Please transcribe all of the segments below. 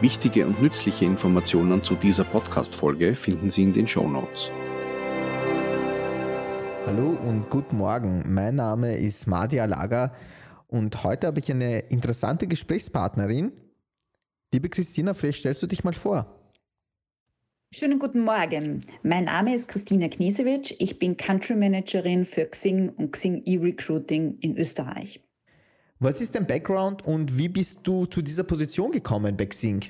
Wichtige und nützliche Informationen zu dieser Podcast-Folge finden Sie in den Show Notes. Hallo und guten Morgen. Mein Name ist Madi Alaga und heute habe ich eine interessante Gesprächspartnerin. Liebe Christina, vielleicht stellst du dich mal vor. Schönen guten Morgen. Mein Name ist Christina Knesewitsch. Ich bin Country Managerin für Xing und Xing E-Recruiting in Österreich. Was ist dein Background und wie bist du zu dieser Position gekommen bei Xing?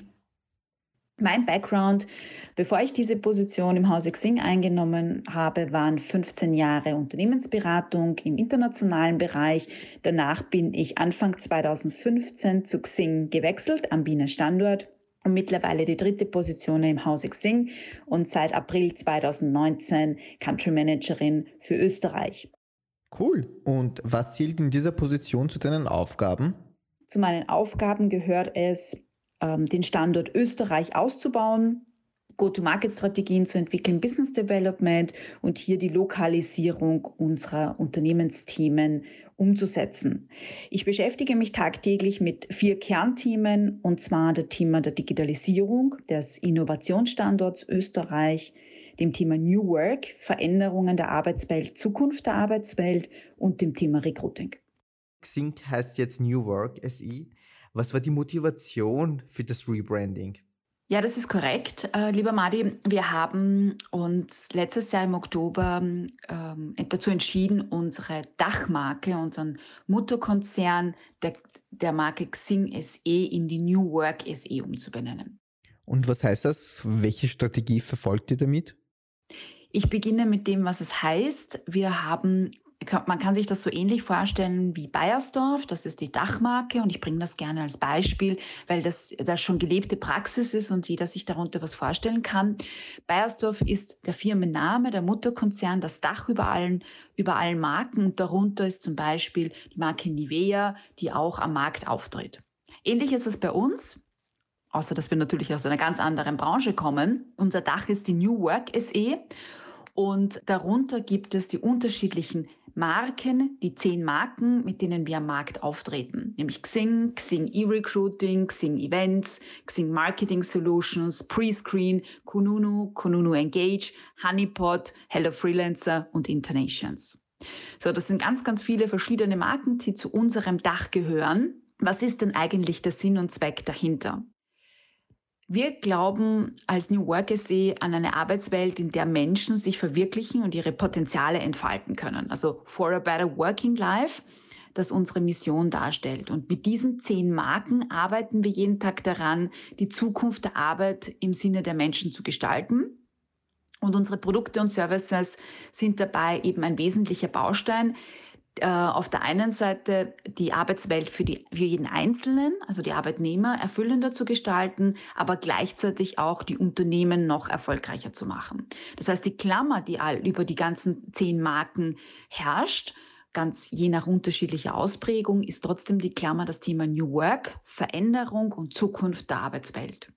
Mein Background, bevor ich diese Position im Hause Xing eingenommen habe, waren 15 Jahre Unternehmensberatung im internationalen Bereich. Danach bin ich Anfang 2015 zu Xing gewechselt am Wiener Standort und mittlerweile die dritte Position im Hause Xing und seit April 2019 Country Managerin für Österreich. Cool. Und was zählt in dieser Position zu deinen Aufgaben? Zu meinen Aufgaben gehört es, ähm, den Standort Österreich auszubauen, Go-to-Market-Strategien zu entwickeln, Business Development und hier die Lokalisierung unserer Unternehmensthemen umzusetzen. Ich beschäftige mich tagtäglich mit vier Kernthemen, und zwar dem Thema der Digitalisierung, des Innovationsstandorts Österreich, dem Thema New Work, Veränderungen der Arbeitswelt, Zukunft der Arbeitswelt und dem Thema Recruiting. Xing heißt jetzt New Work SE. Was war die Motivation für das Rebranding? Ja, das ist korrekt, äh, lieber Madi. Wir haben uns letztes Jahr im Oktober ähm, dazu entschieden, unsere Dachmarke, unseren Mutterkonzern der, der Marke Xing SE in die New Work SE umzubenennen. Und was heißt das? Welche Strategie verfolgt ihr damit? Ich beginne mit dem, was es heißt. Wir haben man kann sich das so ähnlich vorstellen wie Bayersdorf, das ist die Dachmarke und ich bringe das gerne als Beispiel, weil das, das schon gelebte Praxis ist und jeder sich darunter was vorstellen kann. Bayersdorf ist der Firmenname, der Mutterkonzern, das Dach über allen, über allen Marken und darunter ist zum Beispiel die Marke Nivea, die auch am Markt auftritt. Ähnlich ist es bei uns außer dass wir natürlich aus einer ganz anderen Branche kommen. Unser Dach ist die New Work SE und darunter gibt es die unterschiedlichen Marken, die zehn Marken, mit denen wir am Markt auftreten, nämlich Xing, Xing E-Recruiting, Xing Events, Xing Marketing Solutions, Prescreen, Kununu, Kununu Engage, Honeypot, Hello Freelancer und Internations. So, das sind ganz, ganz viele verschiedene Marken, die zu unserem Dach gehören. Was ist denn eigentlich der Sinn und Zweck dahinter? Wir glauben als New Work SE an eine Arbeitswelt, in der Menschen sich verwirklichen und ihre Potenziale entfalten können. Also for a better working life, das unsere Mission darstellt. Und mit diesen zehn Marken arbeiten wir jeden Tag daran, die Zukunft der Arbeit im Sinne der Menschen zu gestalten. Und unsere Produkte und Services sind dabei eben ein wesentlicher Baustein, äh, auf der einen Seite die Arbeitswelt für, die, für jeden Einzelnen, also die Arbeitnehmer, erfüllender zu gestalten, aber gleichzeitig auch die Unternehmen noch erfolgreicher zu machen. Das heißt, die Klammer, die all über die ganzen zehn Marken herrscht, ganz je nach unterschiedlicher Ausprägung, ist trotzdem die Klammer das Thema New Work, Veränderung und Zukunft der Arbeitswelt.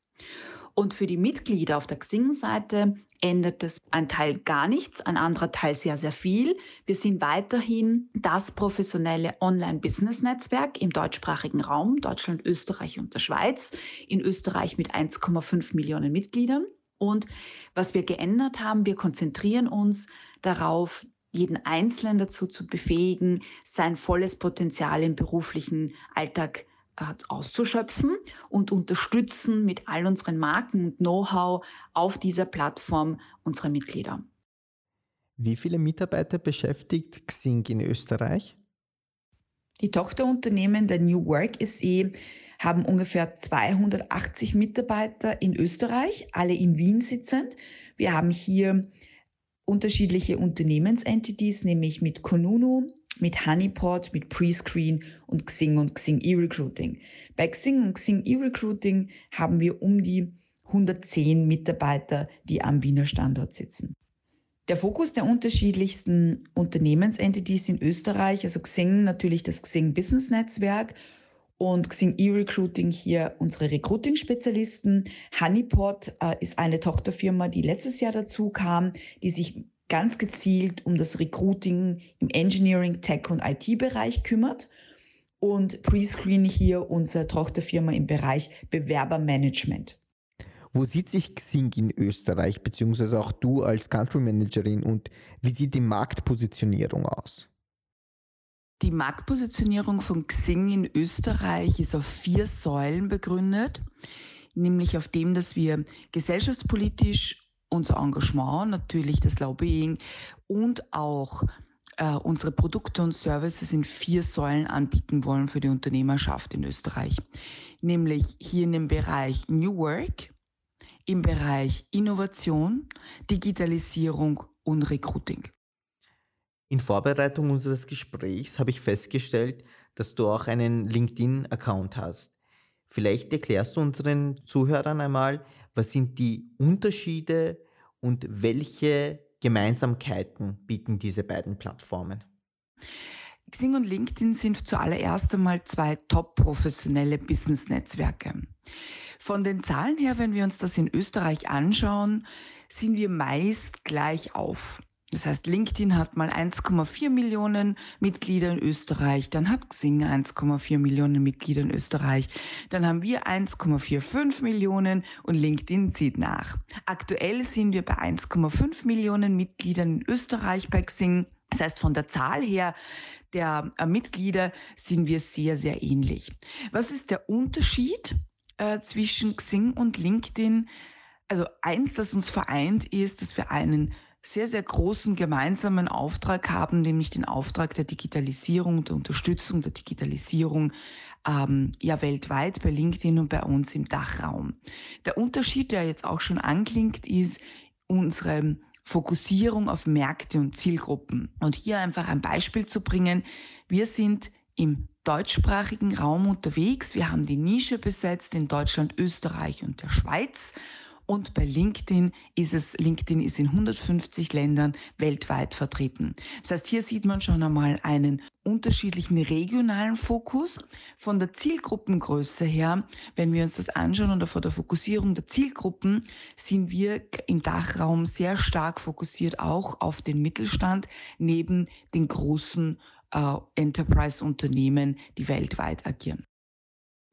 Und für die Mitglieder auf der Xing-Seite ändert es ein Teil gar nichts, ein anderer Teil sehr, sehr viel. Wir sind weiterhin das professionelle Online-Business-Netzwerk im deutschsprachigen Raum, Deutschland, Österreich und der Schweiz. In Österreich mit 1,5 Millionen Mitgliedern. Und was wir geändert haben, wir konzentrieren uns darauf, jeden Einzelnen dazu zu befähigen, sein volles Potenzial im beruflichen Alltag auszuschöpfen und unterstützen mit all unseren Marken und Know-how auf dieser Plattform unsere Mitglieder. Wie viele Mitarbeiter beschäftigt Xing in Österreich? Die Tochterunternehmen der New Work SE haben ungefähr 280 Mitarbeiter in Österreich, alle in Wien sitzend. Wir haben hier unterschiedliche Unternehmensentities, nämlich mit Konunu, mit Honeypot, mit Prescreen und Xing und Xing E-Recruiting. Bei Xing und Xing E-Recruiting haben wir um die 110 Mitarbeiter, die am Wiener Standort sitzen. Der Fokus der unterschiedlichsten Unternehmensentities in Österreich, also Xing natürlich das Xing Business Netzwerk und Xing E-Recruiting hier unsere Recruiting-Spezialisten. Honeypot äh, ist eine Tochterfirma, die letztes Jahr dazu kam, die sich ganz gezielt um das Recruiting im Engineering, Tech und IT-Bereich kümmert. Und Prescreen hier unsere Tochterfirma im Bereich Bewerbermanagement. Wo sieht sich Xing in Österreich, beziehungsweise auch du als Country Managerin und wie sieht die Marktpositionierung aus? Die Marktpositionierung von Xing in Österreich ist auf vier Säulen begründet, nämlich auf dem, dass wir gesellschaftspolitisch unser Engagement, natürlich das Lobbying und auch äh, unsere Produkte und Services in vier Säulen anbieten wollen für die Unternehmerschaft in Österreich. Nämlich hier in dem Bereich New Work, im Bereich Innovation, Digitalisierung und Recruiting. In Vorbereitung unseres Gesprächs habe ich festgestellt, dass du auch einen LinkedIn-Account hast. Vielleicht erklärst du unseren Zuhörern einmal, was sind die Unterschiede und welche Gemeinsamkeiten bieten diese beiden Plattformen? Xing und LinkedIn sind zuallererst einmal zwei top professionelle Business-Netzwerke. Von den Zahlen her, wenn wir uns das in Österreich anschauen, sind wir meist gleich auf. Das heißt, LinkedIn hat mal 1,4 Millionen Mitglieder in Österreich, dann hat Xing 1,4 Millionen Mitglieder in Österreich, dann haben wir 1,45 Millionen und LinkedIn zieht nach. Aktuell sind wir bei 1,5 Millionen Mitgliedern in Österreich bei Xing. Das heißt, von der Zahl her der äh, Mitglieder sind wir sehr, sehr ähnlich. Was ist der Unterschied äh, zwischen Xing und LinkedIn? Also eins, das uns vereint, ist, dass wir einen sehr, sehr großen gemeinsamen Auftrag haben, nämlich den Auftrag der Digitalisierung, der Unterstützung der Digitalisierung ähm, ja weltweit bei LinkedIn und bei uns im Dachraum. Der Unterschied, der jetzt auch schon anklingt, ist unsere Fokussierung auf Märkte und Zielgruppen. Und hier einfach ein Beispiel zu bringen. Wir sind im deutschsprachigen Raum unterwegs. Wir haben die Nische besetzt in Deutschland, Österreich und der Schweiz und bei LinkedIn ist es, LinkedIn ist in 150 Ländern weltweit vertreten. Das heißt, hier sieht man schon einmal einen unterschiedlichen regionalen Fokus. Von der Zielgruppengröße her, wenn wir uns das anschauen oder von der Fokussierung der Zielgruppen, sind wir im Dachraum sehr stark fokussiert auch auf den Mittelstand neben den großen äh, Enterprise-Unternehmen, die weltweit agieren.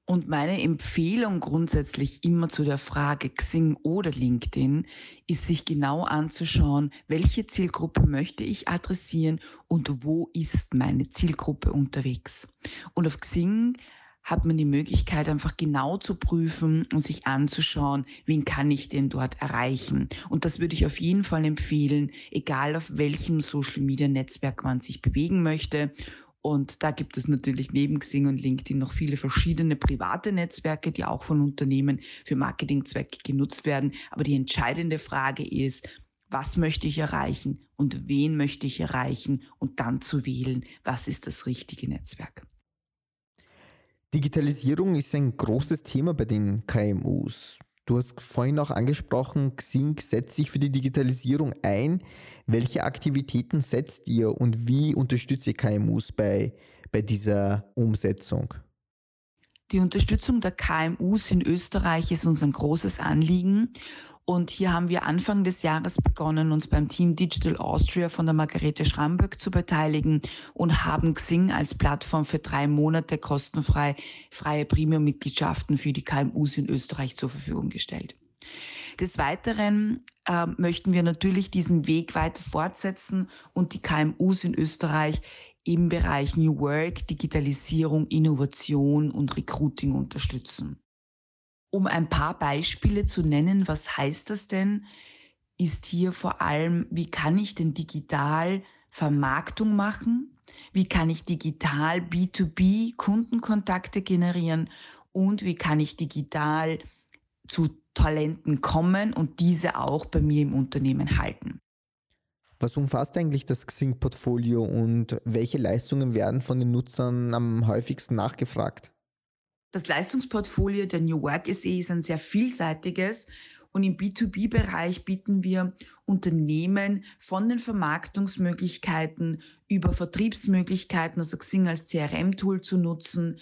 Und meine Empfehlung grundsätzlich immer zu der Frage Xing oder LinkedIn ist, sich genau anzuschauen, welche Zielgruppe möchte ich adressieren und wo ist meine Zielgruppe unterwegs. Und auf Xing hat man die Möglichkeit, einfach genau zu prüfen und sich anzuschauen, wen kann ich denn dort erreichen. Und das würde ich auf jeden Fall empfehlen, egal auf welchem Social-Media-Netzwerk man sich bewegen möchte. Und da gibt es natürlich neben Xing und LinkedIn noch viele verschiedene private Netzwerke, die auch von Unternehmen für Marketingzwecke genutzt werden. Aber die entscheidende Frage ist, was möchte ich erreichen und wen möchte ich erreichen und dann zu wählen, was ist das richtige Netzwerk. Digitalisierung ist ein großes Thema bei den KMUs. Du hast vorhin auch angesprochen, Xing setzt sich für die Digitalisierung ein. Welche Aktivitäten setzt ihr und wie unterstützt ihr KMUs bei, bei dieser Umsetzung? Die Unterstützung der KMUs in Österreich ist uns ein großes Anliegen und hier haben wir Anfang des Jahres begonnen, uns beim Team Digital Austria von der Margarete Schramböck zu beteiligen und haben Xing als Plattform für drei Monate kostenfrei freie Premium-Mitgliedschaften für die KMUs in Österreich zur Verfügung gestellt. Des Weiteren äh, möchten wir natürlich diesen Weg weiter fortsetzen und die KMUs in Österreich im Bereich New Work, Digitalisierung, Innovation und Recruiting unterstützen. Um ein paar Beispiele zu nennen, was heißt das denn, ist hier vor allem, wie kann ich denn digital Vermarktung machen? Wie kann ich digital B2B Kundenkontakte generieren? Und wie kann ich digital zu Talenten kommen und diese auch bei mir im Unternehmen halten? Was umfasst eigentlich das Xing-Portfolio und welche Leistungen werden von den Nutzern am häufigsten nachgefragt? Das Leistungsportfolio der New Work SE ist ein sehr vielseitiges und im B2B-Bereich bieten wir Unternehmen von den Vermarktungsmöglichkeiten über Vertriebsmöglichkeiten, also Xing als CRM-Tool zu nutzen,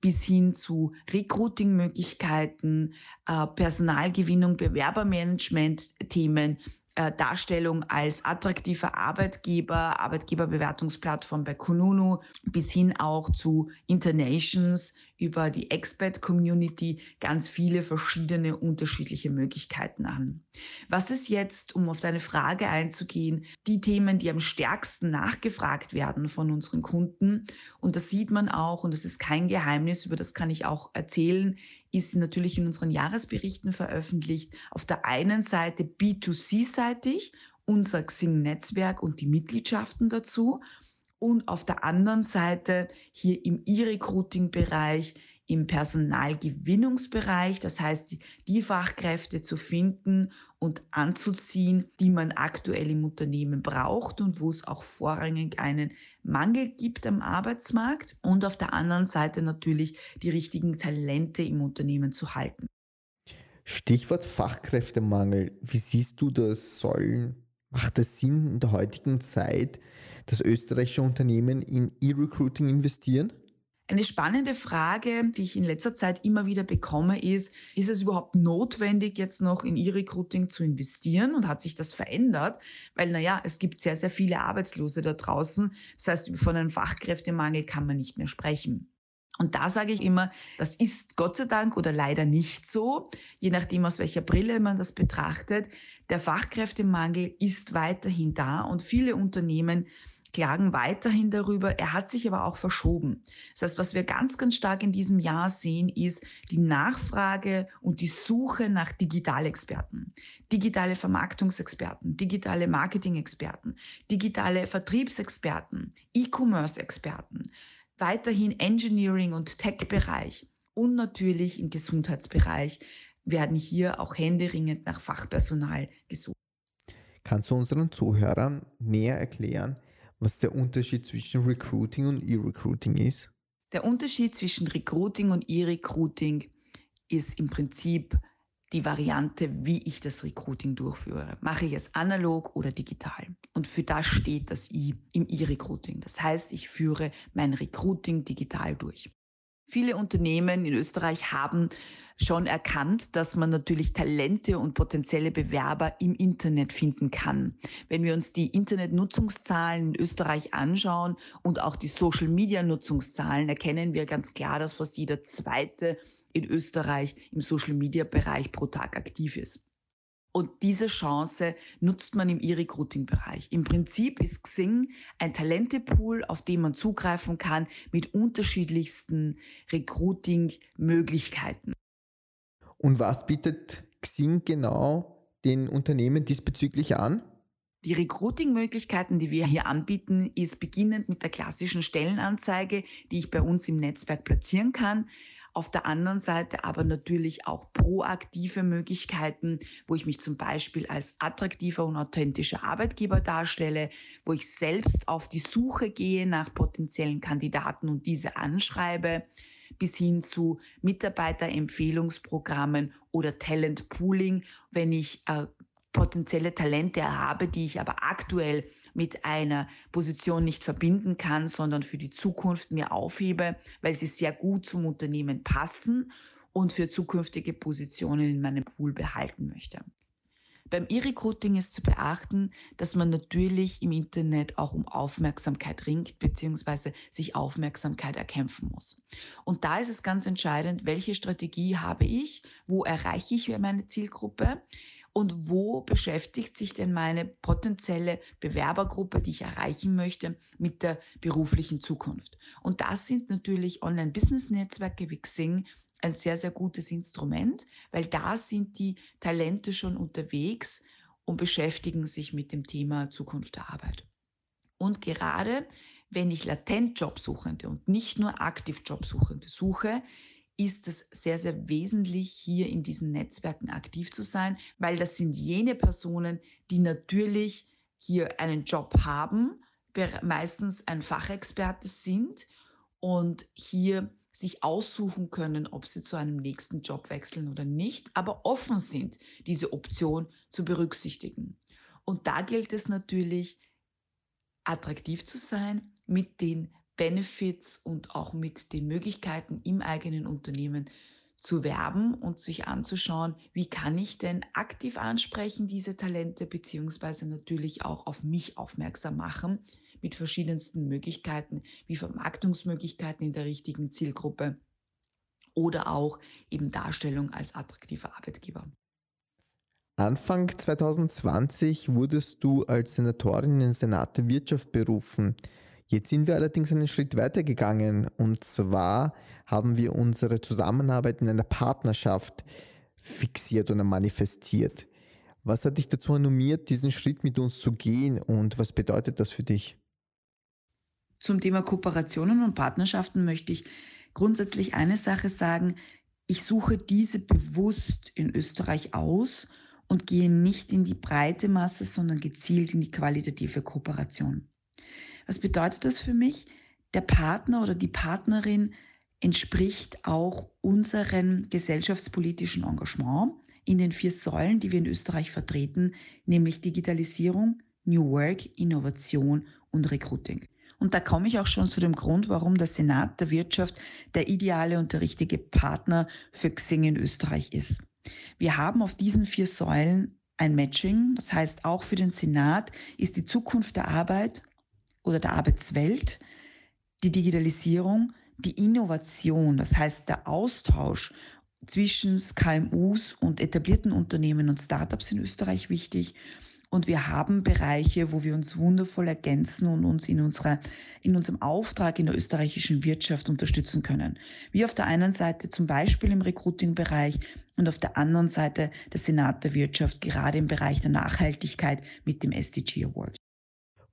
bis hin zu Recruiting-Möglichkeiten, äh, Personalgewinnung, Bewerbermanagement-Themen, Darstellung als attraktiver Arbeitgeber, Arbeitgeberbewertungsplattform bei Kununu, bis hin auch zu Internations über die Expat-Community ganz viele verschiedene unterschiedliche Möglichkeiten an. Was ist jetzt, um auf deine Frage einzugehen, die Themen, die am stärksten nachgefragt werden von unseren Kunden? Und das sieht man auch, und das ist kein Geheimnis, über das kann ich auch erzählen, ist natürlich in unseren Jahresberichten veröffentlicht. Auf der einen Seite B2C-seitig, unser Xing-Netzwerk und die Mitgliedschaften dazu und auf der anderen Seite hier im E-Recruiting-Bereich, im Personalgewinnungsbereich, das heißt die Fachkräfte zu finden und anzuziehen, die man aktuell im Unternehmen braucht und wo es auch vorrangig einen Mangel gibt am Arbeitsmarkt und auf der anderen Seite natürlich die richtigen Talente im Unternehmen zu halten. Stichwort Fachkräftemangel. Wie siehst du das? Sollen, macht es Sinn in der heutigen Zeit, dass österreichische Unternehmen in E-Recruiting investieren? Eine spannende Frage, die ich in letzter Zeit immer wieder bekomme, ist, ist es überhaupt notwendig, jetzt noch in E-Recruiting zu investieren und hat sich das verändert? Weil, naja, es gibt sehr, sehr viele Arbeitslose da draußen. Das heißt, von einem Fachkräftemangel kann man nicht mehr sprechen. Und da sage ich immer, das ist Gott sei Dank oder leider nicht so, je nachdem aus welcher Brille man das betrachtet. Der Fachkräftemangel ist weiterhin da und viele Unternehmen klagen weiterhin darüber. Er hat sich aber auch verschoben. Das heißt, was wir ganz, ganz stark in diesem Jahr sehen, ist die Nachfrage und die Suche nach Digitalexperten, digitale Vermarktungsexperten, digitale Marketing-Experten, digitale Vertriebsexperten, E-Commerce-Experten, weiterhin Engineering- und Tech-Bereich und natürlich im Gesundheitsbereich werden hier auch händeringend nach Fachpersonal gesucht. Kannst du unseren Zuhörern näher erklären, was der Unterschied zwischen Recruiting und E-Recruiting ist? Der Unterschied zwischen Recruiting und E-Recruiting ist im Prinzip die Variante, wie ich das Recruiting durchführe. Mache ich es analog oder digital? Und für das steht das I im E-Recruiting. Das heißt, ich führe mein Recruiting digital durch. Viele Unternehmen in Österreich haben schon erkannt, dass man natürlich Talente und potenzielle Bewerber im Internet finden kann. Wenn wir uns die Internetnutzungszahlen in Österreich anschauen und auch die Social-Media-Nutzungszahlen, erkennen wir ganz klar, dass fast jeder zweite in Österreich im Social-Media-Bereich pro Tag aktiv ist. Und diese Chance nutzt man im E-Recruiting-Bereich. Im Prinzip ist Xing ein Talentepool, auf den man zugreifen kann mit unterschiedlichsten Recruiting-Möglichkeiten. Und was bietet Xing genau den Unternehmen diesbezüglich an? Die Recruiting-Möglichkeiten, die wir hier anbieten, ist beginnend mit der klassischen Stellenanzeige, die ich bei uns im Netzwerk platzieren kann. Auf der anderen Seite aber natürlich auch proaktive Möglichkeiten, wo ich mich zum Beispiel als attraktiver und authentischer Arbeitgeber darstelle, wo ich selbst auf die Suche gehe nach potenziellen Kandidaten und diese anschreibe bis hin zu Mitarbeiterempfehlungsprogrammen oder Talent Pooling, wenn ich äh, potenzielle Talente habe, die ich aber aktuell mit einer Position nicht verbinden kann, sondern für die Zukunft mir aufhebe, weil sie sehr gut zum Unternehmen passen und für zukünftige Positionen in meinem Pool behalten möchte. Beim E-Recruiting ist zu beachten, dass man natürlich im Internet auch um Aufmerksamkeit ringt bzw. sich Aufmerksamkeit erkämpfen muss. Und da ist es ganz entscheidend, welche Strategie habe ich, wo erreiche ich meine Zielgruppe und wo beschäftigt sich denn meine potenzielle Bewerbergruppe, die ich erreichen möchte, mit der beruflichen Zukunft. Und das sind natürlich Online-Business-Netzwerke wie Xing, ein sehr, sehr gutes Instrument, weil da sind die Talente schon unterwegs und beschäftigen sich mit dem Thema Zukunft der Arbeit. Und gerade wenn ich latent Jobsuchende und nicht nur aktiv Jobsuchende suche, ist es sehr, sehr wesentlich, hier in diesen Netzwerken aktiv zu sein, weil das sind jene Personen, die natürlich hier einen Job haben, meistens ein Fachexperte sind und hier sich aussuchen können, ob sie zu einem nächsten Job wechseln oder nicht, aber offen sind, diese Option zu berücksichtigen. Und da gilt es natürlich, attraktiv zu sein mit den Benefits und auch mit den Möglichkeiten im eigenen Unternehmen zu werben und sich anzuschauen, wie kann ich denn aktiv ansprechen, diese Talente, beziehungsweise natürlich auch auf mich aufmerksam machen mit verschiedensten Möglichkeiten, wie Vermarktungsmöglichkeiten in der richtigen Zielgruppe oder auch eben Darstellung als attraktiver Arbeitgeber. Anfang 2020 wurdest du als Senatorin in den Senat der Wirtschaft berufen. Jetzt sind wir allerdings einen Schritt weiter gegangen und zwar haben wir unsere Zusammenarbeit in einer Partnerschaft fixiert oder manifestiert. Was hat dich dazu animiert, diesen Schritt mit uns zu gehen und was bedeutet das für dich? Zum Thema Kooperationen und Partnerschaften möchte ich grundsätzlich eine Sache sagen. Ich suche diese bewusst in Österreich aus und gehe nicht in die breite Masse, sondern gezielt in die qualitative Kooperation. Was bedeutet das für mich? Der Partner oder die Partnerin entspricht auch unserem gesellschaftspolitischen Engagement in den vier Säulen, die wir in Österreich vertreten, nämlich Digitalisierung, New Work, Innovation und Recruiting. Und da komme ich auch schon zu dem Grund, warum der Senat der Wirtschaft der ideale und der richtige Partner für Xing in Österreich ist. Wir haben auf diesen vier Säulen ein Matching. Das heißt, auch für den Senat ist die Zukunft der Arbeit oder der Arbeitswelt, die Digitalisierung, die Innovation, das heißt der Austausch zwischen KMUs und etablierten Unternehmen und Startups in Österreich wichtig und wir haben Bereiche, wo wir uns wundervoll ergänzen und uns in, unserer, in unserem Auftrag in der österreichischen Wirtschaft unterstützen können. Wie auf der einen Seite zum Beispiel im Recruiting-Bereich und auf der anderen Seite der Senat der Wirtschaft, gerade im Bereich der Nachhaltigkeit mit dem SDG Award.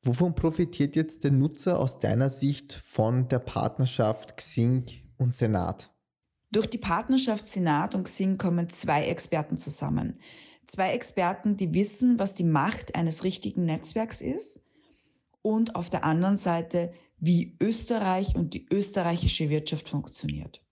Wovon profitiert jetzt der Nutzer aus deiner Sicht von der Partnerschaft Xing und Senat? Durch die Partnerschaft Senat und Xing kommen zwei Experten zusammen. Zwei Experten, die wissen, was die Macht eines richtigen Netzwerks ist und auf der anderen Seite, wie Österreich und die österreichische Wirtschaft funktioniert.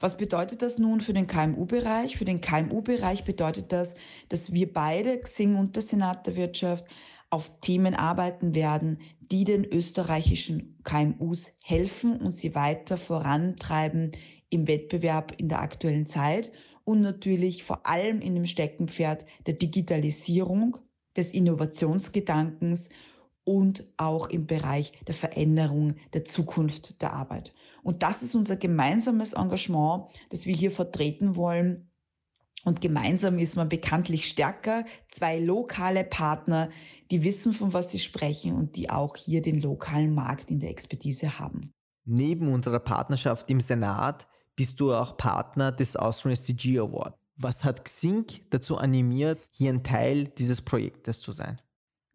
Was bedeutet das nun für den KMU-Bereich? Für den KMU-Bereich bedeutet das, dass wir beide, Xing und der Senat der Wirtschaft, auf Themen arbeiten werden, die den österreichischen KMUs helfen und sie weiter vorantreiben im Wettbewerb in der aktuellen Zeit und natürlich vor allem in dem Steckenpferd der Digitalisierung, des Innovationsgedankens und auch im Bereich der Veränderung der Zukunft der Arbeit. Und das ist unser gemeinsames Engagement, das wir hier vertreten wollen. Und gemeinsam ist man bekanntlich stärker. Zwei lokale Partner, die wissen, von was sie sprechen und die auch hier den lokalen Markt in der Expertise haben. Neben unserer Partnerschaft im Senat bist du auch Partner des Austrian SDG Award. Was hat Xing dazu animiert, hier ein Teil dieses Projektes zu sein?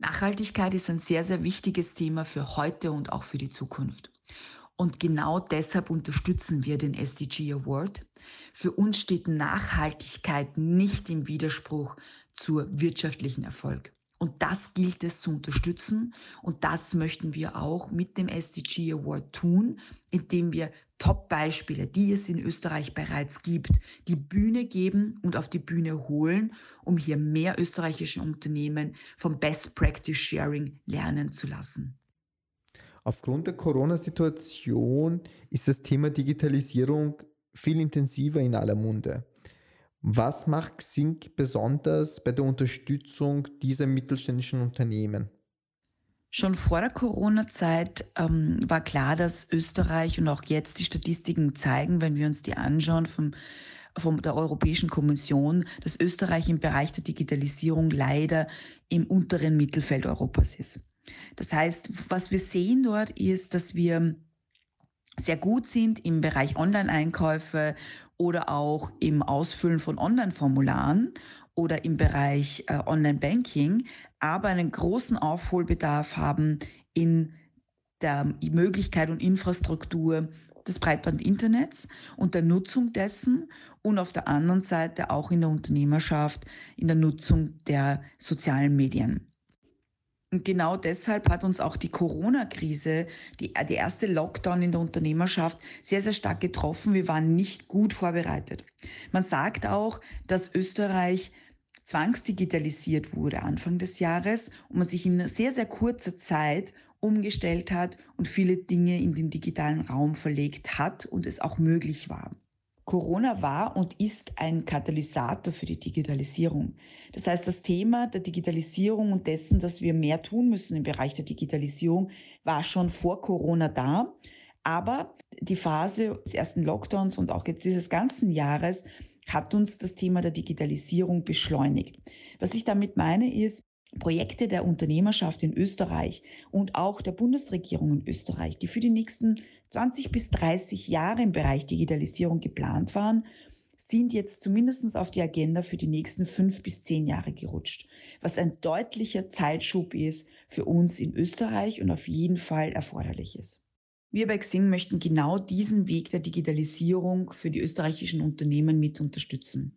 Nachhaltigkeit ist ein sehr, sehr wichtiges Thema für heute und auch für die Zukunft. Und genau deshalb unterstützen wir den SDG Award. Für uns steht Nachhaltigkeit nicht im Widerspruch zur wirtschaftlichen Erfolg. Und das gilt es zu unterstützen. Und das möchten wir auch mit dem SDG Award tun, indem wir Top-Beispiele, die es in Österreich bereits gibt, die Bühne geben und auf die Bühne holen, um hier mehr österreichische Unternehmen vom Best Practice Sharing lernen zu lassen. Aufgrund der Corona-Situation ist das Thema Digitalisierung viel intensiver in aller Munde. Was macht Xing besonders bei der Unterstützung dieser mittelständischen Unternehmen? Schon vor der Corona-Zeit ähm, war klar, dass Österreich und auch jetzt die Statistiken zeigen, wenn wir uns die anschauen vom, von der Europäischen Kommission, dass Österreich im Bereich der Digitalisierung leider im unteren Mittelfeld Europas ist. Das heißt, was wir sehen dort ist, dass wir sehr gut sind im Bereich Online-Einkäufe oder auch im Ausfüllen von Online-Formularen oder im Bereich äh, Online-Banking, aber einen großen Aufholbedarf haben in der Möglichkeit und Infrastruktur des Breitbandinternets und der Nutzung dessen und auf der anderen Seite auch in der Unternehmerschaft, in der Nutzung der sozialen Medien. Und genau deshalb hat uns auch die Corona-Krise, die, die erste Lockdown in der Unternehmerschaft, sehr, sehr stark getroffen. Wir waren nicht gut vorbereitet. Man sagt auch, dass Österreich zwangsdigitalisiert wurde Anfang des Jahres und man sich in sehr, sehr kurzer Zeit umgestellt hat und viele Dinge in den digitalen Raum verlegt hat und es auch möglich war. Corona war und ist ein Katalysator für die Digitalisierung. Das heißt, das Thema der Digitalisierung und dessen, dass wir mehr tun müssen im Bereich der Digitalisierung, war schon vor Corona da. Aber die Phase des ersten Lockdowns und auch jetzt dieses ganzen Jahres hat uns das Thema der Digitalisierung beschleunigt. Was ich damit meine ist, Projekte der Unternehmerschaft in Österreich und auch der Bundesregierung in Österreich, die für die nächsten 20 bis 30 Jahre im Bereich Digitalisierung geplant waren, sind jetzt zumindest auf die Agenda für die nächsten fünf bis zehn Jahre gerutscht, was ein deutlicher Zeitschub ist für uns in Österreich und auf jeden Fall erforderlich ist. Wir bei Xing möchten genau diesen Weg der Digitalisierung für die österreichischen Unternehmen mit unterstützen.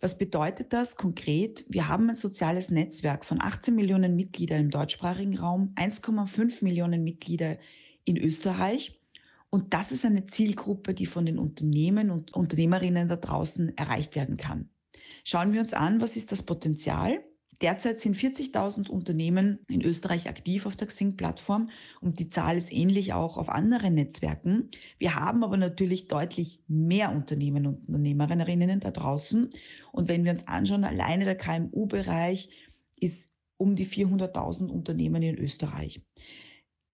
Was bedeutet das konkret? Wir haben ein soziales Netzwerk von 18 Millionen Mitgliedern im deutschsprachigen Raum, 1,5 Millionen Mitglieder in Österreich. Und das ist eine Zielgruppe, die von den Unternehmen und Unternehmerinnen da draußen erreicht werden kann. Schauen wir uns an, was ist das Potenzial? Derzeit sind 40.000 Unternehmen in Österreich aktiv auf der Xing-Plattform und die Zahl ist ähnlich auch auf anderen Netzwerken. Wir haben aber natürlich deutlich mehr Unternehmen und Unternehmerinnen da draußen. Und wenn wir uns anschauen, alleine der KMU-Bereich ist um die 400.000 Unternehmen in Österreich.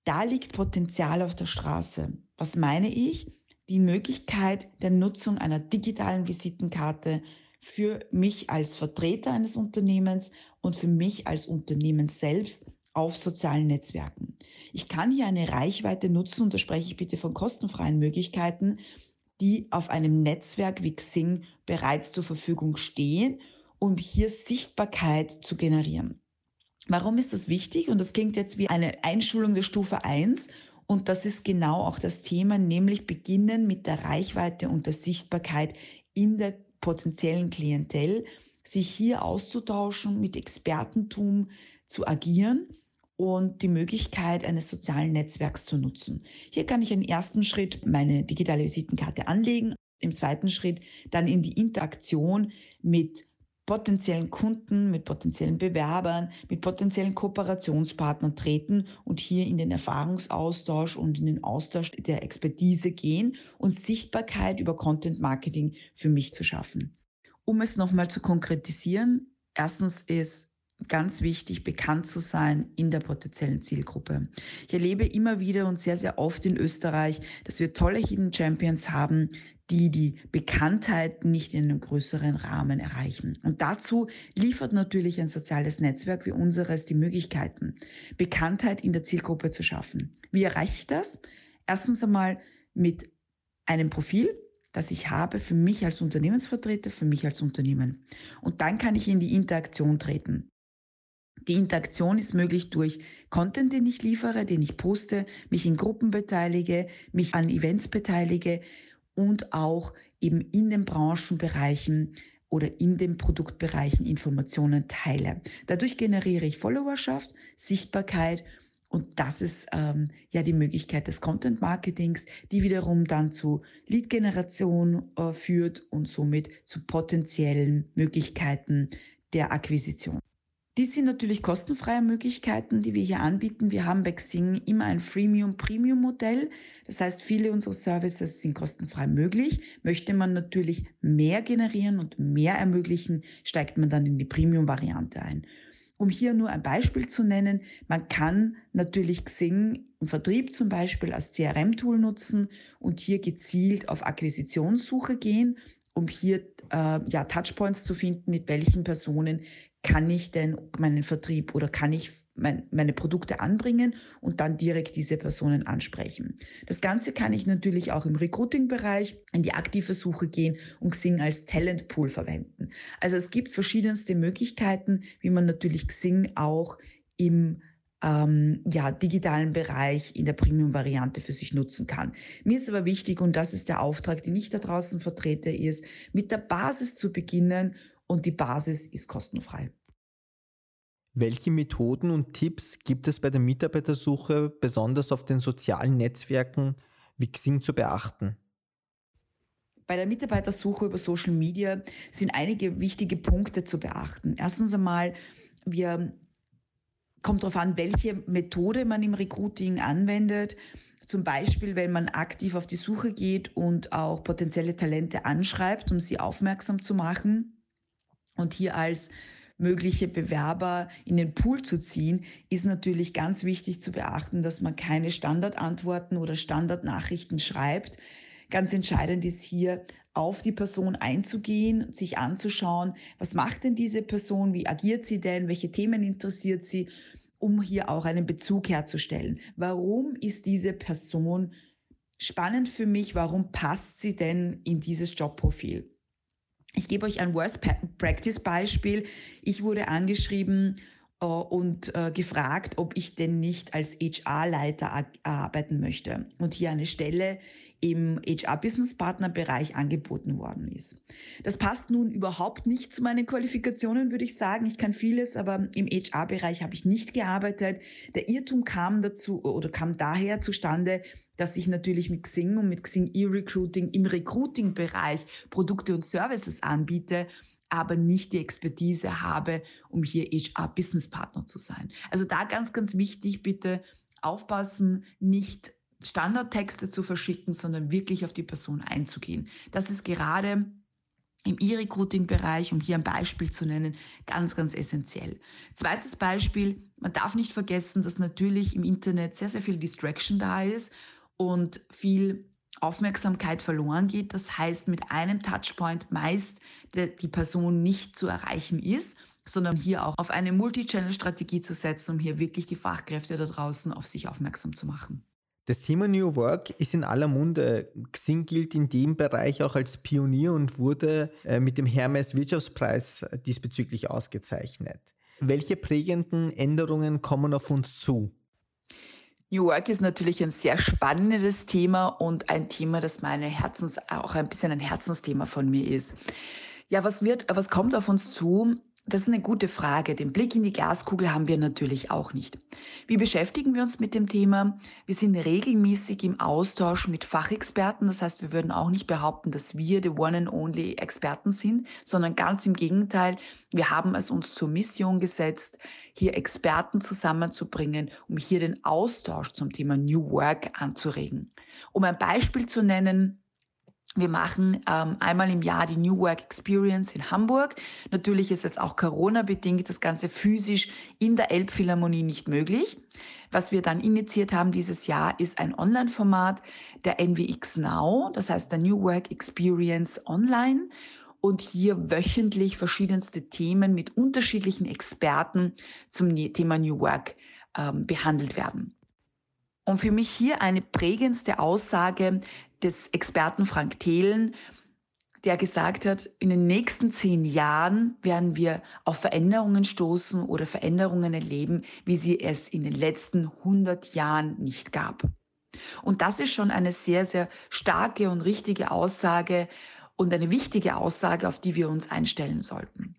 Da liegt Potenzial auf der Straße. Was meine ich? Die Möglichkeit der Nutzung einer digitalen Visitenkarte für mich als Vertreter eines Unternehmens und für mich als Unternehmen selbst auf sozialen Netzwerken. Ich kann hier eine Reichweite nutzen, und da spreche ich bitte von kostenfreien Möglichkeiten, die auf einem Netzwerk wie Xing bereits zur Verfügung stehen, um hier Sichtbarkeit zu generieren. Warum ist das wichtig? Und das klingt jetzt wie eine Einschulung der Stufe 1. Und das ist genau auch das Thema, nämlich beginnen mit der Reichweite und der Sichtbarkeit in der potenziellen Klientel, sich hier auszutauschen, mit Expertentum zu agieren und die Möglichkeit eines sozialen Netzwerks zu nutzen. Hier kann ich im ersten Schritt meine digitale Visitenkarte anlegen, im zweiten Schritt dann in die Interaktion mit potenziellen Kunden, mit potenziellen Bewerbern, mit potenziellen Kooperationspartnern treten und hier in den Erfahrungsaustausch und in den Austausch der Expertise gehen und Sichtbarkeit über Content Marketing für mich zu schaffen. Um es nochmal zu konkretisieren, erstens ist ganz wichtig, bekannt zu sein in der potenziellen Zielgruppe. Ich erlebe immer wieder und sehr, sehr oft in Österreich, dass wir tolle Hidden Champions haben, die die Bekanntheit nicht in einem größeren Rahmen erreichen. Und dazu liefert natürlich ein soziales Netzwerk wie unseres die Möglichkeiten, Bekanntheit in der Zielgruppe zu schaffen. Wie erreiche ich das? Erstens einmal mit einem Profil, das ich habe für mich als Unternehmensvertreter, für mich als Unternehmen. Und dann kann ich in die Interaktion treten. Die Interaktion ist möglich durch Content, den ich liefere, den ich poste, mich in Gruppen beteilige, mich an Events beteilige, und auch eben in den Branchenbereichen oder in den Produktbereichen Informationen teile. Dadurch generiere ich Followerschaft, Sichtbarkeit und das ist ähm, ja die Möglichkeit des Content Marketings, die wiederum dann zu Lead-Generation äh, führt und somit zu potenziellen Möglichkeiten der Akquisition. Dies sind natürlich kostenfreie Möglichkeiten, die wir hier anbieten. Wir haben bei Xing immer ein Freemium-Premium-Modell. Das heißt, viele unserer Services sind kostenfrei möglich. Möchte man natürlich mehr generieren und mehr ermöglichen, steigt man dann in die Premium-Variante ein. Um hier nur ein Beispiel zu nennen, man kann natürlich Xing im Vertrieb zum Beispiel als CRM-Tool nutzen und hier gezielt auf Akquisitionssuche gehen um hier äh, ja, Touchpoints zu finden, mit welchen Personen kann ich denn meinen Vertrieb oder kann ich mein, meine Produkte anbringen und dann direkt diese Personen ansprechen. Das Ganze kann ich natürlich auch im Recruiting-Bereich in die aktive Suche gehen und Xing als Talentpool verwenden. Also es gibt verschiedenste Möglichkeiten, wie man natürlich Xing auch im ähm, ja, digitalen Bereich in der Premium-Variante für sich nutzen kann. Mir ist aber wichtig, und das ist der Auftrag, den ich da draußen vertrete, ist, mit der Basis zu beginnen und die Basis ist kostenfrei. Welche Methoden und Tipps gibt es bei der Mitarbeitersuche besonders auf den sozialen Netzwerken wie Xing zu beachten? Bei der Mitarbeitersuche über Social Media sind einige wichtige Punkte zu beachten. Erstens einmal, wir kommt darauf an, welche Methode man im Recruiting anwendet. Zum Beispiel, wenn man aktiv auf die Suche geht und auch potenzielle Talente anschreibt, um sie aufmerksam zu machen und hier als mögliche Bewerber in den Pool zu ziehen, ist natürlich ganz wichtig zu beachten, dass man keine Standardantworten oder Standardnachrichten schreibt. Ganz entscheidend ist hier, auf die Person einzugehen, sich anzuschauen, was macht denn diese Person, wie agiert sie denn, welche Themen interessiert sie, um hier auch einen Bezug herzustellen. Warum ist diese Person spannend für mich? Warum passt sie denn in dieses Jobprofil? Ich gebe euch ein Worst Practice Beispiel. Ich wurde angeschrieben äh, und äh, gefragt, ob ich denn nicht als HR-Leiter arbeiten möchte und hier eine Stelle im HR-Business-Partner-Bereich angeboten worden ist. Das passt nun überhaupt nicht zu meinen Qualifikationen, würde ich sagen. Ich kann vieles, aber im HR-Bereich habe ich nicht gearbeitet. Der Irrtum kam dazu oder kam daher zustande, dass ich natürlich mit Xing und mit Xing E-Recruiting im Recruiting-Bereich Produkte und Services anbiete aber nicht die Expertise habe, um hier HR-Business-Partner zu sein. Also da ganz, ganz wichtig, bitte aufpassen, nicht Standardtexte zu verschicken, sondern wirklich auf die Person einzugehen. Das ist gerade im E-Recruiting-Bereich, um hier ein Beispiel zu nennen, ganz, ganz essentiell. Zweites Beispiel, man darf nicht vergessen, dass natürlich im Internet sehr, sehr viel Distraction da ist und viel Aufmerksamkeit verloren geht. Das heißt, mit einem Touchpoint meist die Person nicht zu erreichen ist, sondern hier auch auf eine Multi-Channel-Strategie zu setzen, um hier wirklich die Fachkräfte da draußen auf sich aufmerksam zu machen. Das Thema New Work ist in aller Munde. Xing gilt in dem Bereich auch als Pionier und wurde äh, mit dem Hermes Wirtschaftspreis diesbezüglich ausgezeichnet. Welche prägenden Änderungen kommen auf uns zu? New Work ist natürlich ein sehr spannendes Thema und ein Thema, das meine Herzens, auch ein bisschen ein Herzensthema von mir ist. Ja, was wird, was kommt auf uns zu? Das ist eine gute Frage. Den Blick in die Glaskugel haben wir natürlich auch nicht. Wie beschäftigen wir uns mit dem Thema? Wir sind regelmäßig im Austausch mit Fachexperten. Das heißt, wir würden auch nicht behaupten, dass wir the one and only Experten sind, sondern ganz im Gegenteil. Wir haben es uns zur Mission gesetzt, hier Experten zusammenzubringen, um hier den Austausch zum Thema New Work anzuregen. Um ein Beispiel zu nennen, wir machen ähm, einmal im Jahr die New Work Experience in Hamburg. Natürlich ist jetzt auch Corona-bedingt das Ganze physisch in der Elbphilharmonie nicht möglich. Was wir dann initiiert haben dieses Jahr ist ein Online-Format der NWX Now, das heißt der New Work Experience Online. Und hier wöchentlich verschiedenste Themen mit unterschiedlichen Experten zum ne-, Thema New Work ähm, behandelt werden. Und für mich hier eine prägendste Aussage des Experten Frank Thelen, der gesagt hat, in den nächsten zehn Jahren werden wir auf Veränderungen stoßen oder Veränderungen erleben, wie sie es in den letzten 100 Jahren nicht gab. Und das ist schon eine sehr, sehr starke und richtige Aussage und eine wichtige Aussage, auf die wir uns einstellen sollten.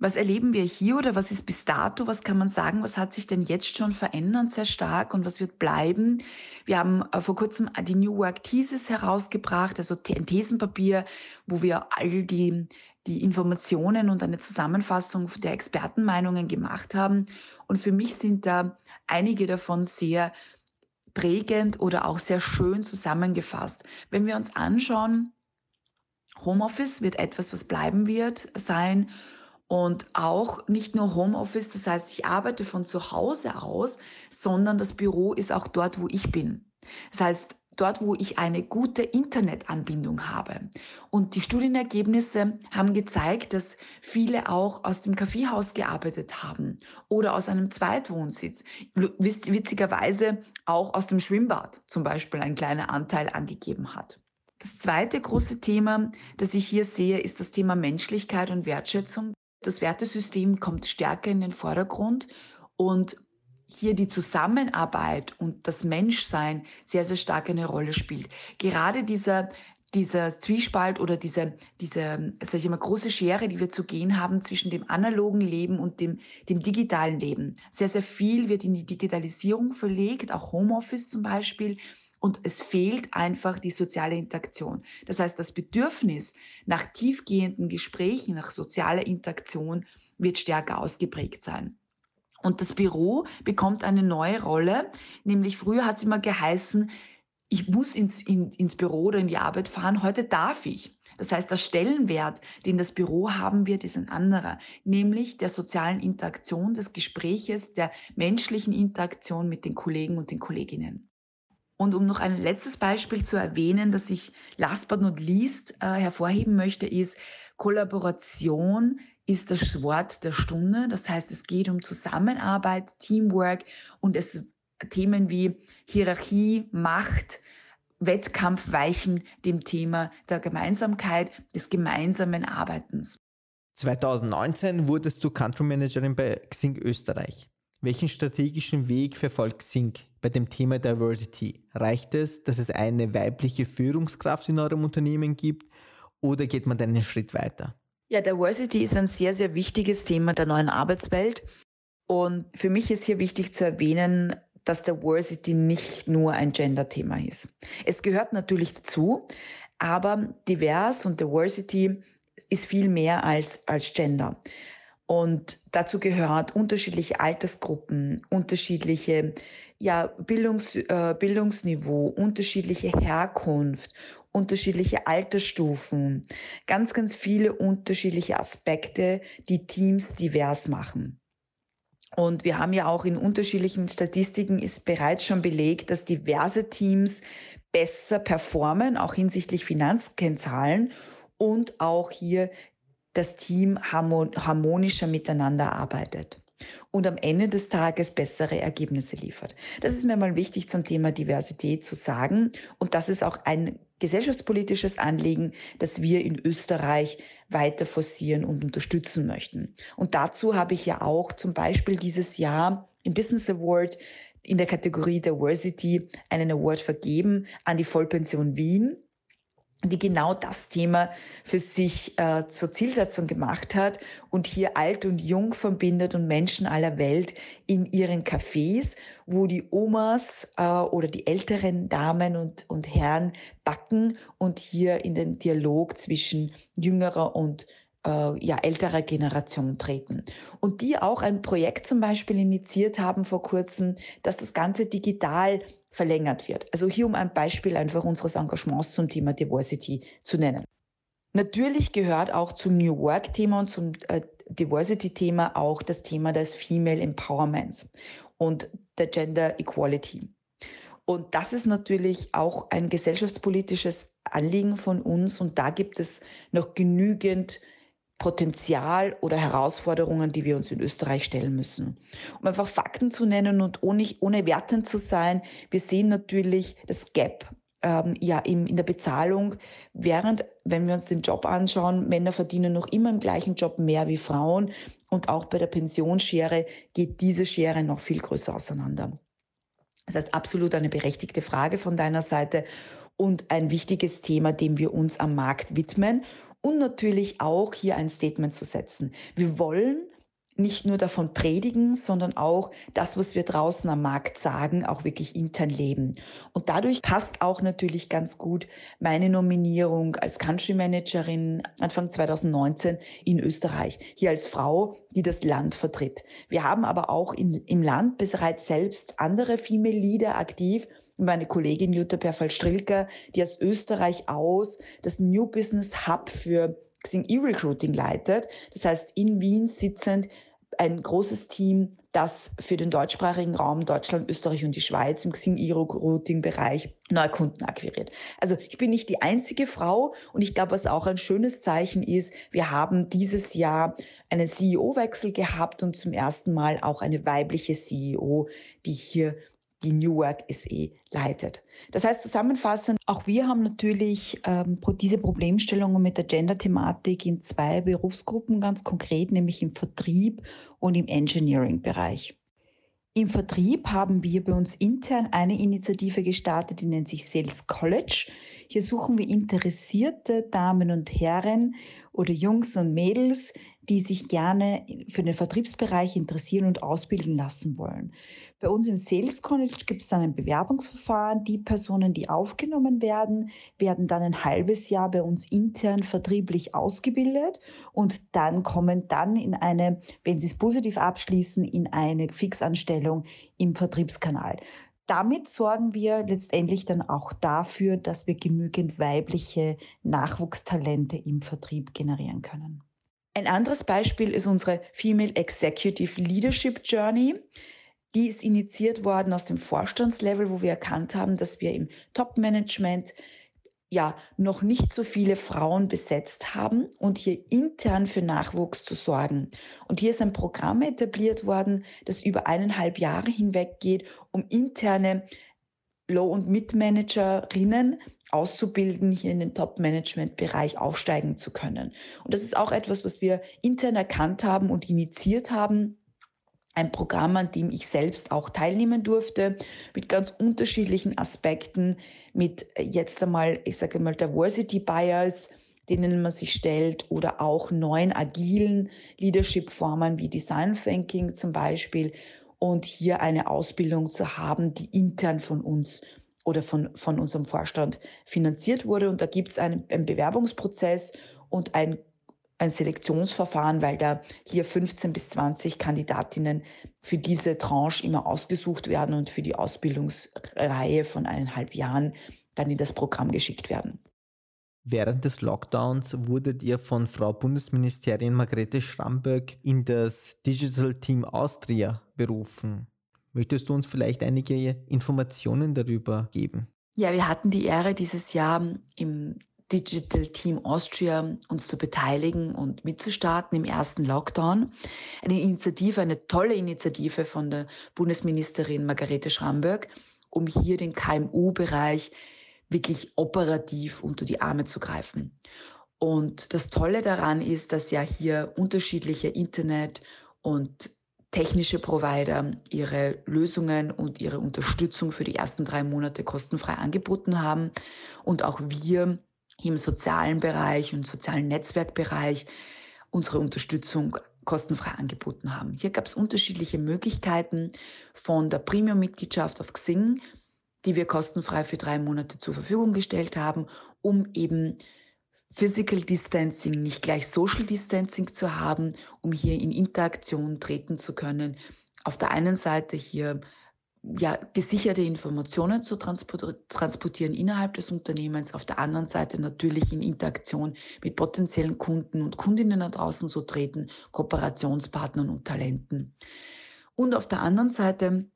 Was erleben wir hier oder was ist bis dato? Was kann man sagen? Was hat sich denn jetzt schon verändert sehr stark und was wird bleiben? Wir haben äh, vor kurzem die New Work Thesis herausgebracht, also ein Thesenpapier, wo wir all die, die Informationen und eine Zusammenfassung der Expertenmeinungen gemacht haben. Und für mich sind da einige davon sehr prägend oder auch sehr schön zusammengefasst. Wenn wir uns anschauen, Homeoffice wird etwas, was bleiben wird, sein und auch nicht nur Homeoffice, das heißt, ich arbeite von zu Hause aus, sondern das Büro ist auch dort, wo ich bin. Das heißt, dort, wo ich eine gute Internetanbindung habe. Und die Studienergebnisse haben gezeigt, dass viele auch aus dem Kaffeehaus gearbeitet haben oder aus einem Zweitwohnsitz. Witzigerweise auch aus dem Schwimmbad zum Beispiel ein kleiner Anteil angegeben hat. Das zweite große Thema, das ich hier sehe, ist das Thema Menschlichkeit und Wertschätzung. Das Wertesystem kommt stärker in den Vordergrund und hier die Zusammenarbeit und das Menschsein sehr, sehr stark eine Rolle spielt. Gerade dieser, dieser Zwiespalt oder diese, diese sag ich mal, große Schere, die wir zu gehen haben zwischen dem analogen Leben und dem, dem digitalen Leben. Sehr, sehr viel wird in die Digitalisierung verlegt, auch Homeoffice zum Beispiel. Und es fehlt einfach die soziale Interaktion. Das heißt, das Bedürfnis nach tiefgehenden Gesprächen, nach sozialer Interaktion wird stärker ausgeprägt sein. Und das Büro bekommt eine neue Rolle, nämlich früher hat es immer geheißen, ich muss ins, in, ins Büro oder in die Arbeit fahren, heute darf ich. Das heißt, der Stellenwert, den das Büro haben wird, ist ein anderer, nämlich der sozialen Interaktion, des Gespräches, der menschlichen Interaktion mit den Kollegen und den Kolleginnen. Und um noch ein letztes Beispiel zu erwähnen, das ich last but not least äh, hervorheben möchte, ist Kollaboration ist das Wort der Stunde. Das heißt, es geht um Zusammenarbeit, Teamwork und es Themen wie Hierarchie, Macht, Wettkampf weichen dem Thema der Gemeinsamkeit, des gemeinsamen Arbeitens. 2019 wurdest du Country Managerin bei Xing Österreich. Welchen strategischen Weg verfolgt Xing bei dem Thema Diversity? Reicht es, dass es eine weibliche Führungskraft in eurem Unternehmen gibt oder geht man dann einen Schritt weiter? Ja, Diversity ist ein sehr, sehr wichtiges Thema der neuen Arbeitswelt. Und für mich ist hier wichtig zu erwähnen, dass Diversity nicht nur ein Gender-Thema ist. Es gehört natürlich dazu, aber divers und Diversity ist viel mehr als, als Gender. Und dazu gehört unterschiedliche Altersgruppen, unterschiedliche ja, Bildungs, äh, Bildungsniveau, unterschiedliche Herkunft, unterschiedliche Altersstufen, ganz, ganz viele unterschiedliche Aspekte, die Teams divers machen. Und wir haben ja auch in unterschiedlichen Statistiken ist bereits schon belegt, dass diverse Teams besser performen, auch hinsichtlich Finanzkennzahlen und auch hier das Team harmonischer miteinander arbeitet und am Ende des Tages bessere Ergebnisse liefert. Das ist mir mal wichtig zum Thema Diversität zu sagen und das ist auch ein gesellschaftspolitisches Anliegen, das wir in Österreich weiter forcieren und unterstützen möchten. Und dazu habe ich ja auch zum Beispiel dieses Jahr im Business Award in der Kategorie Diversity einen Award vergeben an die Vollpension Wien die genau das Thema für sich äh, zur Zielsetzung gemacht hat und hier alt und jung verbindet und Menschen aller Welt in ihren Cafés, wo die Omas äh, oder die älteren Damen und, und Herren backen und hier in den Dialog zwischen jüngerer und äh, ja, älterer Generation treten. Und die auch ein Projekt zum Beispiel initiiert haben vor kurzem, dass das Ganze digital verlängert wird. Also hier um ein Beispiel einfach unseres Engagements zum Thema Diversity zu nennen. Natürlich gehört auch zum New Work-Thema und zum äh, Diversity-Thema auch das Thema des Female Empowerments und der Gender Equality. Und das ist natürlich auch ein gesellschaftspolitisisches Anliegen von uns und da gibt es noch genügend Potenzial oder Herausforderungen, die wir uns in Österreich stellen müssen. Um einfach Fakten zu nennen und ohne, ohne wertend zu sein, wir sehen natürlich das Gap ähm, ja, in, in der Bezahlung, während, wenn wir uns den Job anschauen, Männer verdienen noch immer im gleichen Job mehr wie Frauen und auch bei der Pensionsschere geht diese Schere noch viel größer auseinander. Das heißt, absolut eine berechtigte Frage von deiner Seite und ein wichtiges Thema, dem wir uns am Markt widmen und natürlich auch hier ein Statement zu setzen. Wir wollen nicht nur davon predigen, sondern auch das, was wir draußen am Markt sagen, auch wirklich intern leben. Und dadurch passt auch natürlich ganz gut meine Nominierung als Country Managerin Anfang 2019 in Österreich, hier als Frau, die das Land vertritt. Wir haben aber auch in, im Land bereits selbst andere Female Leader aktiv, meine Kollegin Jutta Perfall-Strilker, die aus Österreich aus das New Business Hub für Xing E-Recruiting leitet. Das heißt, in Wien sitzend ein großes Team, das für den deutschsprachigen Raum Deutschland, Österreich und die Schweiz im Xing E-Recruiting-Bereich neue Kunden akquiriert. Also ich bin nicht die einzige Frau und ich glaube, was auch ein schönes Zeichen ist, wir haben dieses Jahr einen CEO-Wechsel gehabt und zum ersten Mal auch eine weibliche CEO, die hier die New Work SE leitet. Das heißt zusammenfassend, auch wir haben natürlich ähm, diese Problemstellungen mit der Gender-Thematik in zwei Berufsgruppen ganz konkret, nämlich im Vertrieb und im Engineering-Bereich. Im Vertrieb haben wir bei uns intern eine Initiative gestartet, die nennt sich Sales College. Hier suchen wir interessierte Damen und Herren oder Jungs und Mädels, die sich gerne für den Vertriebsbereich interessieren und ausbilden lassen wollen. Bei uns im Sales College gibt es dann ein Bewerbungsverfahren. Die Personen, die aufgenommen werden, werden dann ein halbes Jahr bei uns intern vertrieblich ausgebildet und dann kommen dann in eine, wenn sie es positiv abschließen, in eine Fixanstellung im Vertriebskanal. Damit sorgen wir letztendlich dann auch dafür, dass wir genügend weibliche Nachwuchstalente im Vertrieb generieren können. Ein anderes Beispiel ist unsere Female Executive Leadership Journey. Die ist initiiert worden aus dem Vorstandslevel, wo wir erkannt haben, dass wir im Top-Management ja noch nicht so viele Frauen besetzt haben und hier intern für Nachwuchs zu sorgen. Und hier ist ein Programm etabliert worden, das über eineinhalb Jahre hinweg geht, um interne Low- und Mid-Managerinnen auszubilden, hier in den Top-Management-Bereich aufsteigen zu können. Und das ist auch etwas, was wir intern erkannt haben und initiiert haben. Ein Programm, an dem ich selbst auch teilnehmen durfte, mit ganz unterschiedlichen Aspekten, mit jetzt einmal, ich sage mal, Diversity Bias, denen man sich stellt, oder auch neuen agilen Leadership-Formen wie Design Thinking zum Beispiel. Und hier eine Ausbildung zu haben, die intern von uns oder von, von unserem Vorstand finanziert wurde. Und da gibt es einen, einen Bewerbungsprozess und ein, ein Selektionsverfahren, weil da hier 15 bis 20 Kandidatinnen für diese Tranche immer ausgesucht werden und für die Ausbildungsreihe von eineinhalb Jahren dann in das Programm geschickt werden. Während des Lockdowns wurdet ihr von Frau Bundesministerin Margrethe Schramböck in das Digital Team Austria berufen. Möchtest du uns vielleicht einige Informationen darüber geben? Ja, wir hatten die Ehre, dieses Jahr im Digital Team Austria uns zu beteiligen und mitzustarten im ersten Lockdown. Eine Initiative, eine tolle Initiative von der Bundesministerin Margarete Schramböck, um hier den KMU-Bereich wirklich operativ unter die Arme zu greifen. Und das Tolle daran ist, dass ja hier unterschiedliche Internet- und technische Provider ihre Lösungen und ihre Unterstützung für die ersten drei Monate kostenfrei angeboten haben und auch wir im sozialen Bereich und sozialen Netzwerkbereich unsere Unterstützung kostenfrei angeboten haben. Hier gab es unterschiedliche Möglichkeiten von der Premium-Mitgliedschaft auf Xing, die wir kostenfrei für drei Monate zur Verfügung gestellt haben, um eben Physical Distancing, nicht gleich Social Distancing zu haben, um hier in Interaktion treten zu können. Auf der einen Seite hier ja, gesicherte Informationen zu transportieren innerhalb des Unternehmens, auf der anderen Seite natürlich in Interaktion mit potenziellen Kunden und Kundinnen da draußen zu treten, Kooperationspartnern und Talenten. Und auf der anderen Seite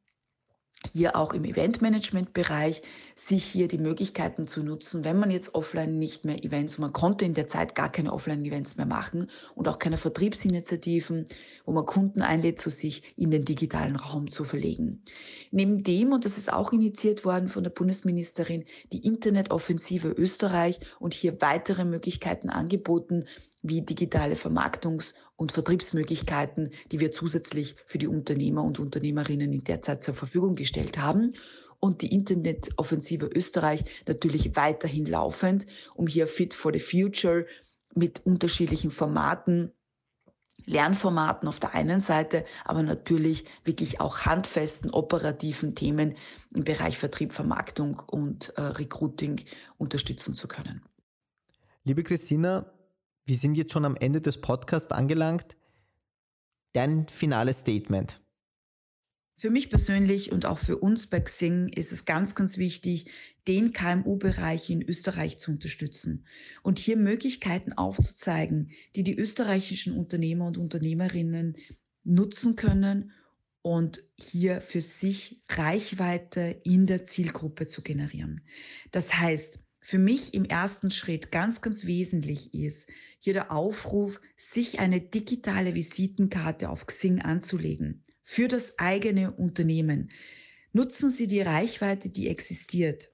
hier auch im Eventmanagement-Bereich sich hier die Möglichkeiten zu nutzen, wenn man jetzt offline nicht mehr Events, man konnte in der Zeit gar keine Offline-Events mehr machen und auch keine Vertriebsinitiativen, wo man Kunden einlädt, zu sich in den digitalen Raum zu verlegen. Neben dem, und das ist auch initiiert worden von der Bundesministerin, die Internetoffensive Österreich und hier weitere Möglichkeiten angeboten, wie digitale Vermarktungs- und Vertriebsmöglichkeiten, die wir zusätzlich für die Unternehmer und Unternehmerinnen in der Zeit zur Verfügung gestellt haben. Und die Internetoffensive Österreich natürlich weiterhin laufend, um hier Fit for the Future mit unterschiedlichen Formaten Lernformaten auf der einen Seite, aber natürlich wirklich auch handfesten operativen Themen im Bereich Vertrieb, Vermarktung und äh, Recruiting unterstützen zu können. Liebe Christina, wir sind jetzt schon am Ende des Podcasts angelangt. Dein finales Statement. Für mich persönlich und auch für uns bei Xing ist es ganz, ganz wichtig, den KMU-Bereich in Österreich zu unterstützen und hier Möglichkeiten aufzuzeigen, die die österreichischen Unternehmer und Unternehmerinnen nutzen können und hier für sich Reichweite in der Zielgruppe zu generieren. Das heißt, für mich im ersten Schritt ganz, ganz wesentlich ist hier der Aufruf, sich eine digitale Visitenkarte auf Xing anzulegen für das eigene Unternehmen. Nutzen Sie die Reichweite, die existiert.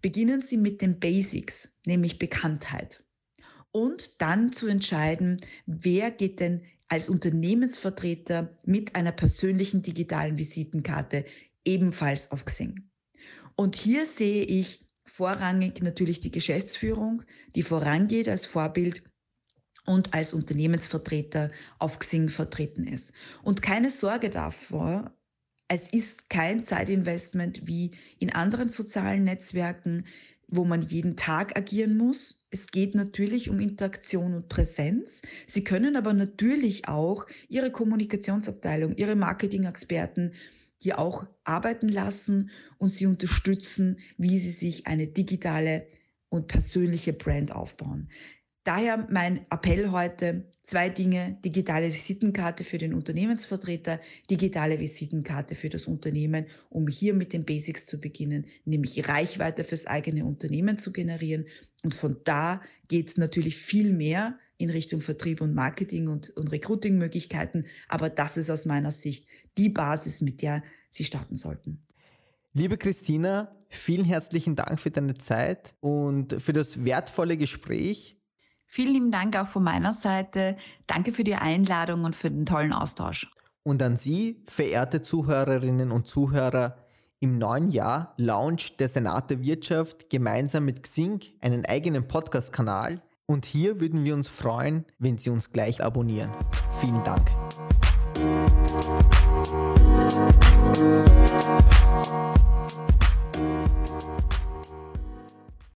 Beginnen Sie mit den Basics, nämlich Bekanntheit. Und dann zu entscheiden, wer geht denn als Unternehmensvertreter mit einer persönlichen digitalen Visitenkarte ebenfalls auf Xing. Und hier sehe ich vorrangig natürlich die Geschäftsführung, die vorangeht als Vorbild und als Unternehmensvertreter auf Xing vertreten ist. Und keine Sorge davor, es ist kein Zeitinvestment wie in anderen sozialen Netzwerken, wo man jeden Tag agieren muss. Es geht natürlich um Interaktion und Präsenz. Sie können aber natürlich auch Ihre Kommunikationsabteilung, Ihre Marketing-Experten hier auch arbeiten lassen und sie unterstützen, wie sie sich eine digitale und persönliche Brand aufbauen. Daher mein Appell heute, zwei Dinge, digitale Visitenkarte für den Unternehmensvertreter, digitale Visitenkarte für das Unternehmen, um hier mit den Basics zu beginnen, nämlich Reichweite fürs eigene Unternehmen zu generieren. Und von da geht natürlich viel mehr in Richtung Vertrieb und Marketing und, und Recruiting-Möglichkeiten. Aber das ist aus meiner Sicht die Basis, mit der Sie starten sollten. Liebe Christina, vielen herzlichen Dank für deine Zeit und für das wertvolle Gespräch. Vielen lieben Dank auch von meiner Seite. Danke für die Einladung und für den tollen Austausch. Und an Sie, verehrte Zuhörerinnen und Zuhörer, im neuen Jahr launcht der Senat der Wirtschaft gemeinsam mit Xing einen eigenen Podcast-Kanal und hier würden wir uns freuen, wenn Sie uns gleich abonnieren. Vielen Dank. Thank you.